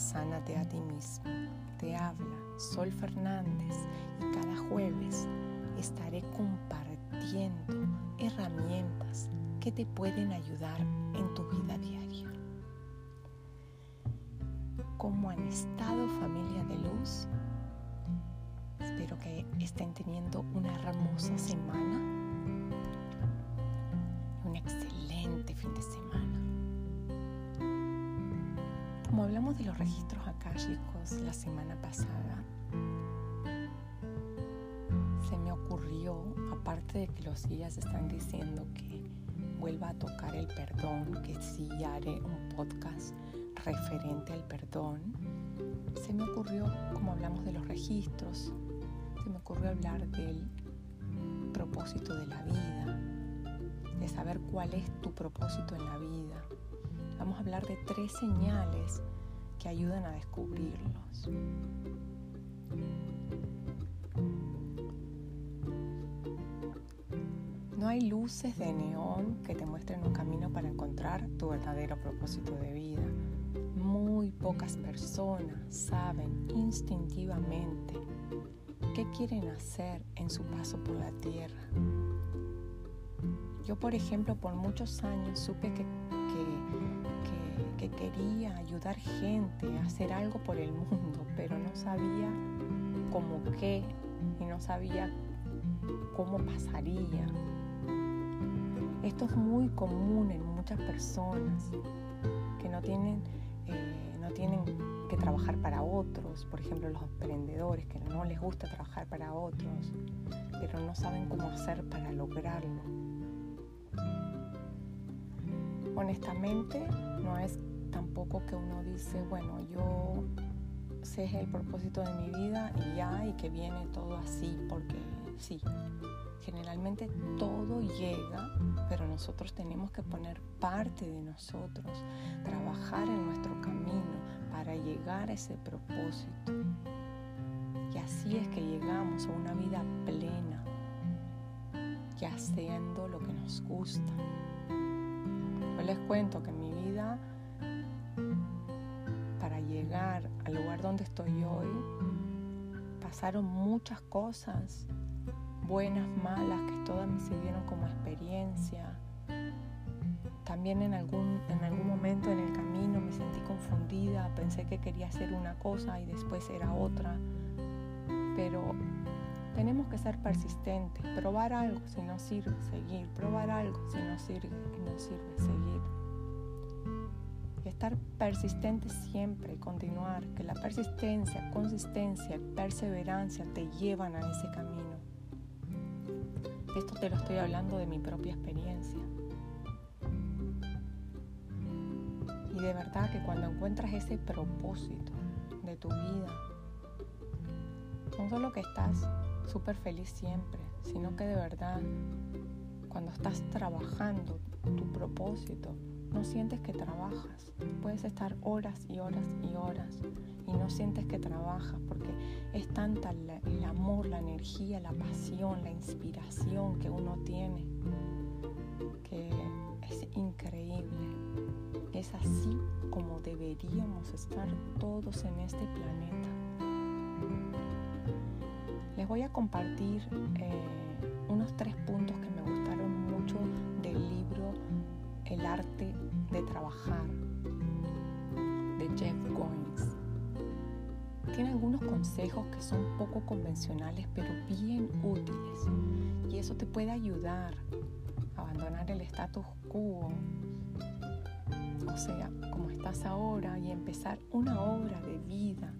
Sánate a ti mismo. Te habla Sol Fernández y cada jueves estaré compartiendo herramientas que te pueden ayudar en tu vida diaria. ¿Cómo han estado familia de luz? Espero que estén teniendo una hermosa semana Como hablamos de los registros akáshicos la semana pasada, se me ocurrió, aparte de que los guías están diciendo que vuelva a tocar el perdón, que sí haré un podcast referente al perdón, se me ocurrió, como hablamos de los registros, se me ocurrió hablar del propósito de la vida, de saber cuál es tu propósito en la vida, vamos a hablar de tres señales que ayudan a descubrirlos. No hay luces de neón que te muestren un camino para encontrar tu verdadero propósito de vida. Muy pocas personas saben instintivamente qué quieren hacer en su paso por la tierra. Yo, por ejemplo, por muchos años supe que que quería ayudar gente hacer algo por el mundo, pero no sabía cómo qué y no sabía cómo pasaría. Esto es muy común en muchas personas que no tienen, eh, no tienen que trabajar para otros, por ejemplo los emprendedores que no les gusta trabajar para otros, pero no saben cómo hacer para lograrlo. Honestamente, no es tampoco que uno dice, bueno, yo sé el propósito de mi vida y ya, y que viene todo así, porque sí, generalmente todo llega, pero nosotros tenemos que poner parte de nosotros, trabajar en nuestro camino para llegar a ese propósito. Y así es que llegamos a una vida plena, y haciendo lo que nos gusta. Yo les cuento que mi vida llegar al lugar donde estoy hoy, pasaron muchas cosas, buenas, malas, que todas me sirvieron como experiencia. También en algún, en algún momento en el camino me sentí confundida, pensé que quería hacer una cosa y después era otra. Pero tenemos que ser persistentes, probar algo si no sirve, seguir, probar algo si no sirve, no sirve, seguir estar persistente siempre, continuar, que la persistencia, consistencia, perseverancia te llevan a ese camino. Esto te lo estoy hablando de mi propia experiencia. Y de verdad que cuando encuentras ese propósito de tu vida, no solo que estás súper feliz siempre, sino que de verdad, cuando estás trabajando tu propósito, no sientes que trabajas. Puedes estar horas y horas y horas y no sientes que trabajas porque es tanta el amor, la energía, la pasión, la inspiración que uno tiene que es increíble. Es así como deberíamos estar todos en este planeta. Les voy a compartir eh, unos tres puntos que el arte de trabajar de Jeff Goins. Tiene algunos consejos que son poco convencionales pero bien útiles y eso te puede ayudar a abandonar el status quo, o sea, como estás ahora y empezar una obra de vida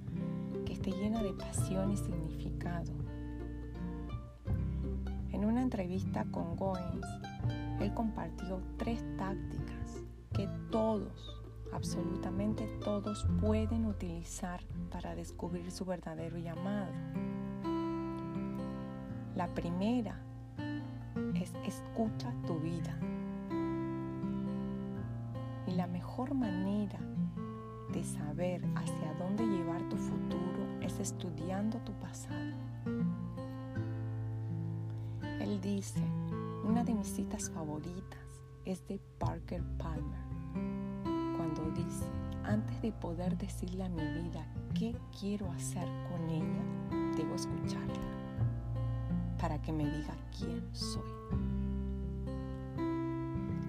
que esté llena de pasión y significado. En una entrevista con Goins, él compartió tres tácticas que todos, absolutamente todos, pueden utilizar para descubrir su verdadero llamado. La primera es escucha tu vida. Y la mejor manera de saber hacia dónde llevar tu futuro es estudiando tu pasado. Él dice, una de mis citas favoritas es de Parker Palmer, cuando dice, antes de poder decirle a mi vida qué quiero hacer con ella, debo escucharla para que me diga quién soy.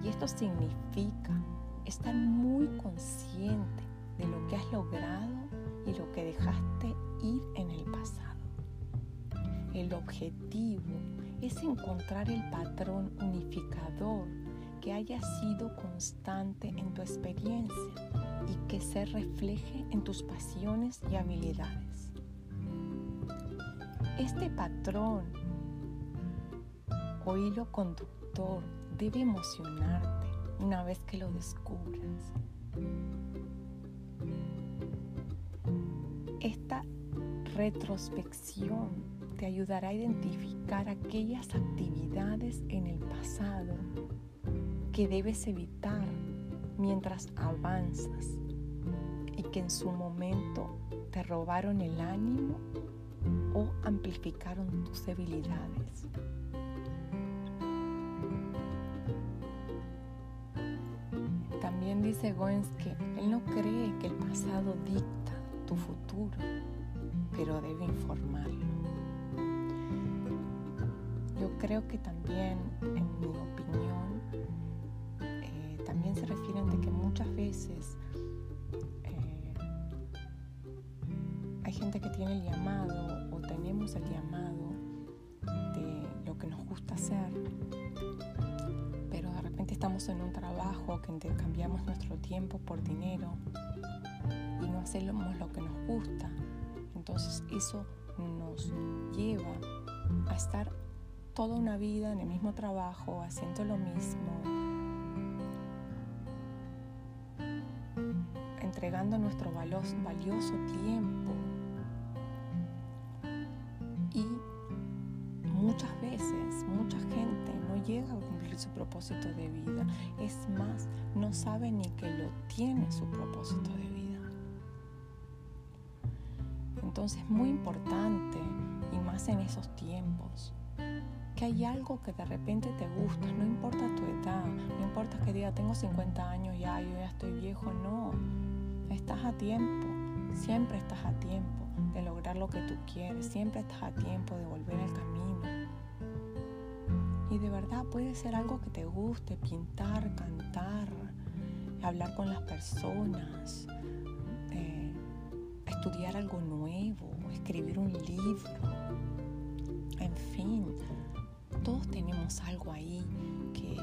Y esto significa estar muy consciente de lo que has logrado y lo que dejaste ir en el pasado. El objetivo es encontrar el patrón unificador que haya sido constante en tu experiencia y que se refleje en tus pasiones y habilidades. Este patrón o hilo conductor debe emocionarte una vez que lo descubras. Esta retrospección te ayudará a identificar aquellas actividades en el pasado que debes evitar mientras avanzas y que en su momento te robaron el ánimo o amplificaron tus debilidades. También dice Goens que él no cree que el pasado dicta tu futuro, pero debe informarlo. Creo que también, en mi opinión, eh, también se refieren de que muchas veces eh, hay gente que tiene el llamado o tenemos el llamado de lo que nos gusta hacer estamos en un trabajo que intercambiamos nuestro tiempo por dinero y no hacemos lo que nos gusta, entonces eso nos lleva a estar toda una vida en el mismo trabajo, haciendo lo mismo, entregando nuestro valioso tiempo. Y muchas veces, mucha gente no llega a su propósito de vida. Es más, no sabe ni que lo tiene su propósito de vida. Entonces, muy importante, y más en esos tiempos, que hay algo que de repente te gusta, no importa tu edad, no importa que diga tengo 50 años ya, yo ya estoy viejo, no, estás a tiempo, siempre estás a tiempo de lograr lo que tú quieres, siempre estás a tiempo de volver al camino y de verdad puede ser algo que te guste, pintar, cantar, hablar con las personas, eh, estudiar algo nuevo, escribir un libro. En fin, todos tenemos algo ahí que,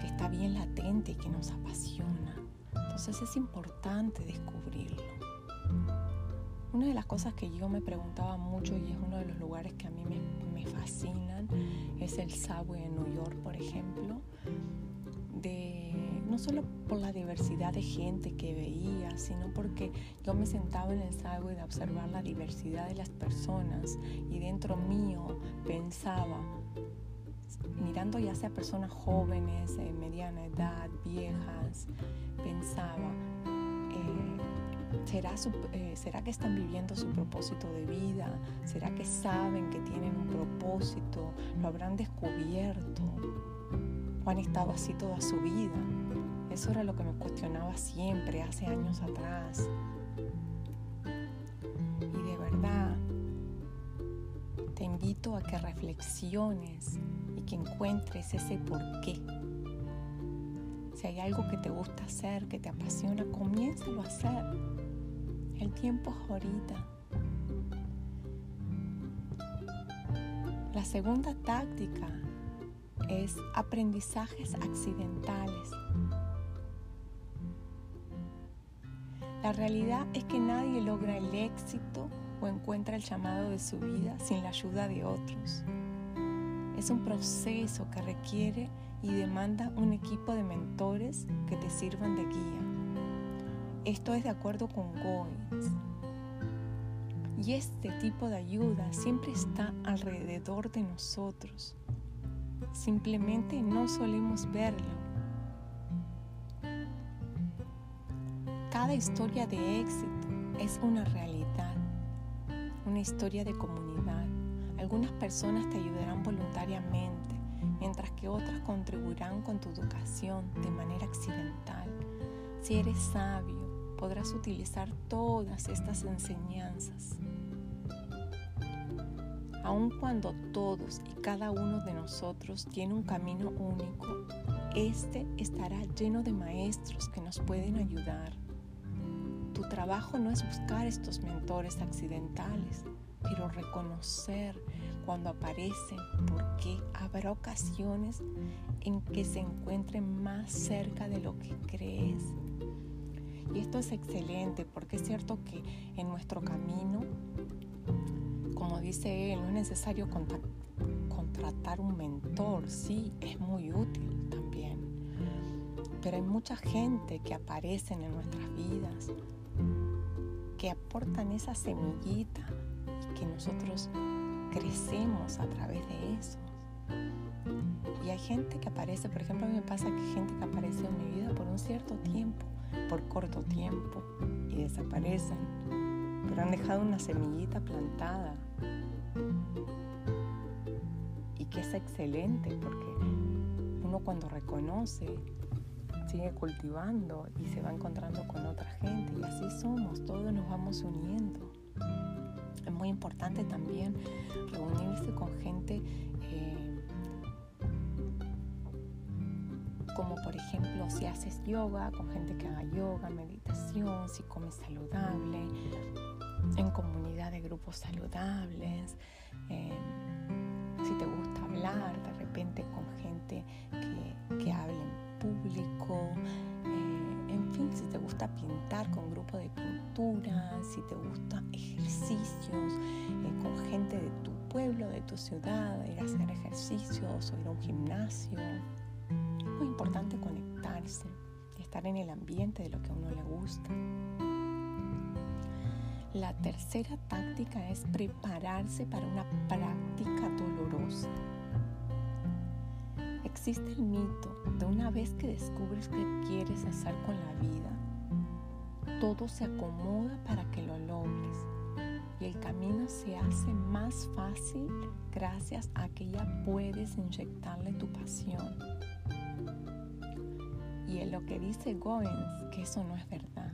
que está bien latente y que nos apasiona. Entonces es importante descubrirlo. Una de las cosas que yo me preguntaba mucho y es uno de los lugares que a mí me, me fascinan es el Subway en New York, por ejemplo, de, no solo por la diversidad de gente que veía, sino porque yo me sentaba en el Subway de observar la diversidad de las personas y dentro mío pensaba, mirando ya sea personas jóvenes, de mediana edad, viejas, pensaba, eh, ¿Será, eh, ¿Será que están viviendo su propósito de vida? ¿Será que saben que tienen un propósito? ¿Lo habrán descubierto? ¿O han estado así toda su vida? Eso era lo que me cuestionaba siempre, hace años atrás. Y de verdad, te invito a que reflexiones que encuentres ese por qué. Si hay algo que te gusta hacer, que te apasiona, comiénzalo a hacer. El tiempo es ahorita. La segunda táctica es aprendizajes accidentales. La realidad es que nadie logra el éxito o encuentra el llamado de su vida sin la ayuda de otros. Es un proceso que requiere y demanda un equipo de mentores que te sirvan de guía. Esto es de acuerdo con Goins. Y este tipo de ayuda siempre está alrededor de nosotros. Simplemente no solemos verlo. Cada historia de éxito es una realidad, una historia de comunidad. Algunas personas te ayudarán voluntariamente, mientras que otras contribuirán con tu educación de manera accidental. Si eres sabio, podrás utilizar todas estas enseñanzas. Aun cuando todos y cada uno de nosotros tiene un camino único, este estará lleno de maestros que nos pueden ayudar. Tu trabajo no es buscar estos mentores accidentales, pero reconocer cuando aparecen, porque habrá ocasiones en que se encuentren más cerca de lo que crees. Y esto es excelente porque es cierto que en nuestro camino, como dice él, no es necesario contratar un mentor, sí, es muy útil también. Pero hay mucha gente que aparece en nuestras vidas, que aportan esa semillita que nosotros crecemos a través de eso. Y hay gente que aparece, por ejemplo, a mí me pasa que gente que aparece en mi vida por un cierto tiempo, por corto tiempo, y desaparecen, pero han dejado una semillita plantada. Y que es excelente porque uno cuando reconoce sigue cultivando y se va encontrando con otra gente y así somos, todos nos vamos uniendo. Es muy importante también reunirse con gente eh, como por ejemplo si haces yoga, con gente que haga yoga, meditación, si comes saludable, en comunidad de grupos saludables, eh, si te gusta hablar de repente con gente que, que hable en público, si te gusta pintar con grupo de pintura, si te gusta ejercicios eh, con gente de tu pueblo, de tu ciudad, ir a hacer ejercicios o ir a un gimnasio. Es muy importante conectarse estar en el ambiente de lo que a uno le gusta. La tercera táctica es prepararse para una práctica dolorosa. Existe el mito de una vez que descubres qué quieres hacer con la vida, todo se acomoda para que lo logres y el camino se hace más fácil gracias a que ya puedes inyectarle tu pasión. Y en lo que dice Goins, que eso no es verdad.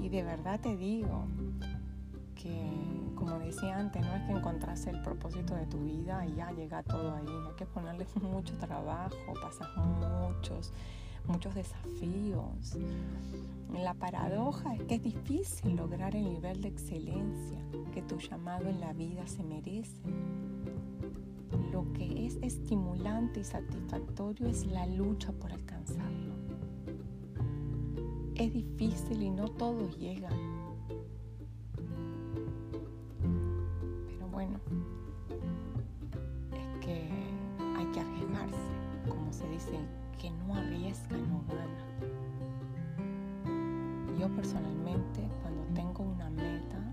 Y de verdad te digo que, como decía antes, no es que encontrase el propósito de tu vida y ya llega todo ahí. Hay que ponerle mucho trabajo, pasas muchos, muchos desafíos. La paradoja es que es difícil lograr el nivel de excelencia que tu llamado en la vida se merece. Lo que es estimulante y satisfactorio es la lucha por alcanzarlo. Es difícil y no todos llegan. Bueno, es que hay que arriesgarse, como se dice, que no arriesga no gana. Yo personalmente, cuando tengo una meta,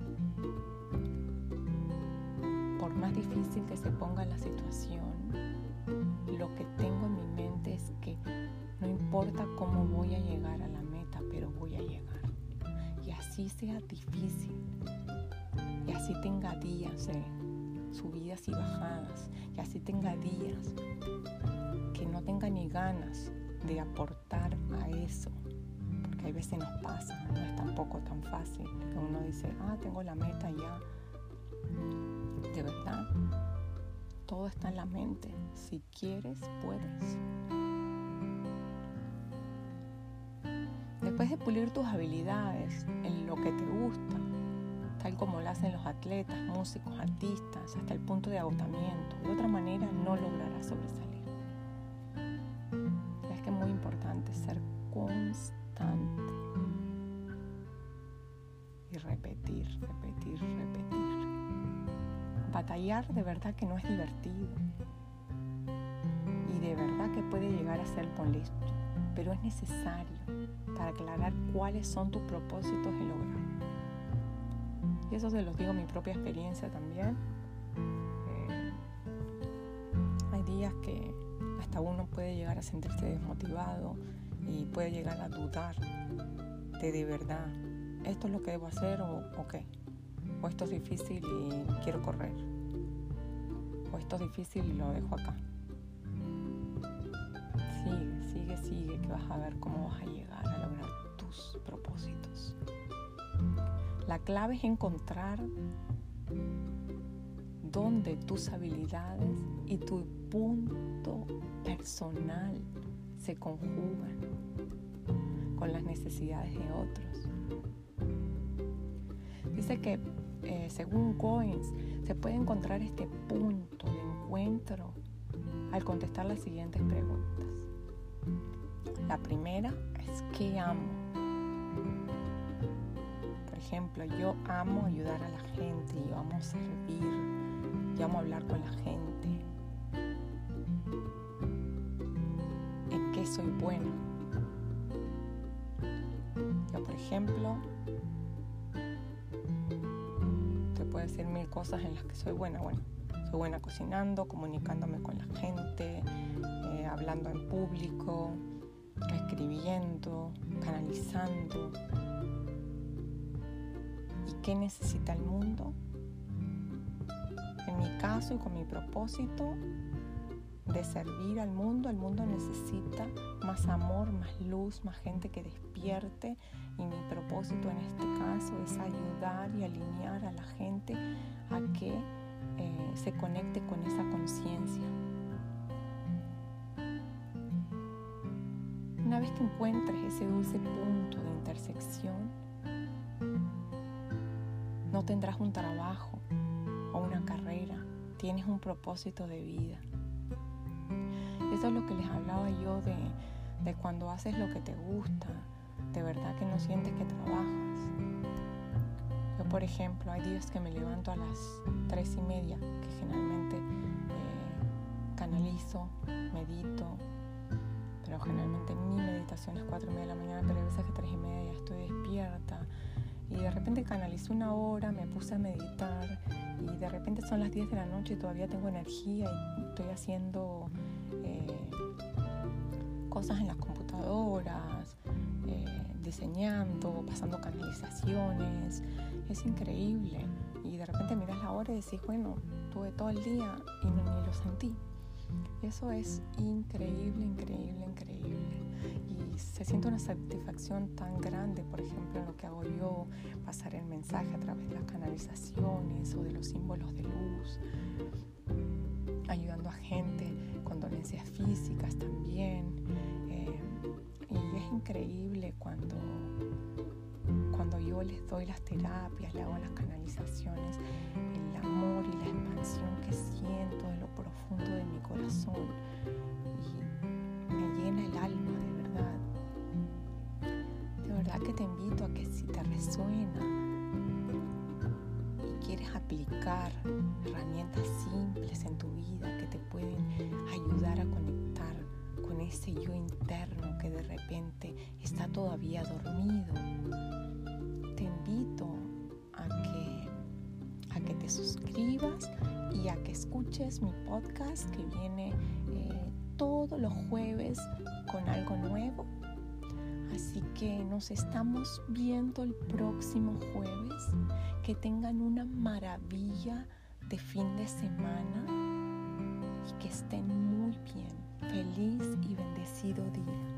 por más difícil que se ponga la situación, lo que tengo en mi mente es que no importa cómo voy a llegar a la meta, pero voy a llegar. Y así sea difícil, y así tenga días de subidas y bajadas, y así tenga días que no tenga ni ganas de aportar a eso, porque a veces nos pasa, no es tampoco tan fácil, que uno dice, ah, tengo la meta ya. De verdad, todo está en la mente. Si quieres, puedes. Después de pulir tus habilidades en lo que te gusta, tal como lo hacen los atletas, músicos, artistas, hasta el punto de agotamiento, de otra manera no lograrás sobresalir. Muy importante ser constante. Y repetir, repetir, repetir. Batallar de verdad que no es divertido. Y de verdad que puede llegar a ser molesto, pero es necesario para aclarar cuáles son tus propósitos y lograr. Y eso se los digo mi propia experiencia también. Eh, hay días que hasta uno puede llegar a sentirse desmotivado y puede llegar a dudar de de verdad, esto es lo que debo hacer o, o qué, o esto es difícil y quiero correr, o esto es difícil y lo dejo acá. Sigue, sigue, sigue, que vas a ver cómo vas a llegar a lograr tus propósitos. La clave es encontrar dónde tus habilidades y tu punto personal se conjugan con las necesidades de otros. Dice que eh, según Goins se puede encontrar este punto de encuentro al contestar las siguientes preguntas. La primera es ¿qué amo? Ejemplo, yo amo ayudar a la gente, yo amo servir, yo amo hablar con la gente. ¿En qué soy bueno? Yo, por ejemplo, te puedo decir mil cosas en las que soy buena. Bueno, soy buena cocinando, comunicándome con la gente, eh, hablando en público, escribiendo, canalizando. ¿Y qué necesita el mundo? En mi caso y con mi propósito de servir al mundo, el mundo necesita más amor, más luz, más gente que despierte y mi propósito en este caso es ayudar y alinear a la gente a que eh, se conecte con esa conciencia. Una vez que encuentres ese dulce punto de intersección, no tendrás un trabajo o una carrera, tienes un propósito de vida. Eso es lo que les hablaba yo de, de cuando haces lo que te gusta, de verdad que no sientes que trabajas. Yo, por ejemplo, hay días que me levanto a las tres y media, que generalmente eh, canalizo, medito, pero generalmente mi meditación es cuatro y media de la mañana, pero hay veces que tres y media ya estoy despierta. Y de repente canalizo una hora, me puse a meditar y de repente son las 10 de la noche y todavía tengo energía y estoy haciendo eh, cosas en las computadoras, eh, diseñando, pasando canalizaciones. Es increíble. Y de repente miras la hora y decís, bueno, tuve todo el día y no, ni lo sentí. Eso es increíble, increíble, increíble. Se siente una satisfacción tan grande, por ejemplo, en lo que hago yo, pasar el mensaje a través de las canalizaciones o de los símbolos de luz, ayudando a gente con dolencias físicas también. Eh, y es increíble cuando, cuando yo les doy las terapias, le hago las canalizaciones, el amor y la expansión que siento de lo profundo de mi corazón. Te invito a que si te resuena y quieres aplicar herramientas simples en tu vida que te pueden ayudar a conectar con ese yo interno que de repente está todavía dormido, te invito a que, a que te suscribas y a que escuches mi podcast que viene eh, todos los jueves con algo nuevo. Así que nos estamos viendo el próximo jueves. Que tengan una maravilla de fin de semana y que estén muy bien. Feliz y bendecido día.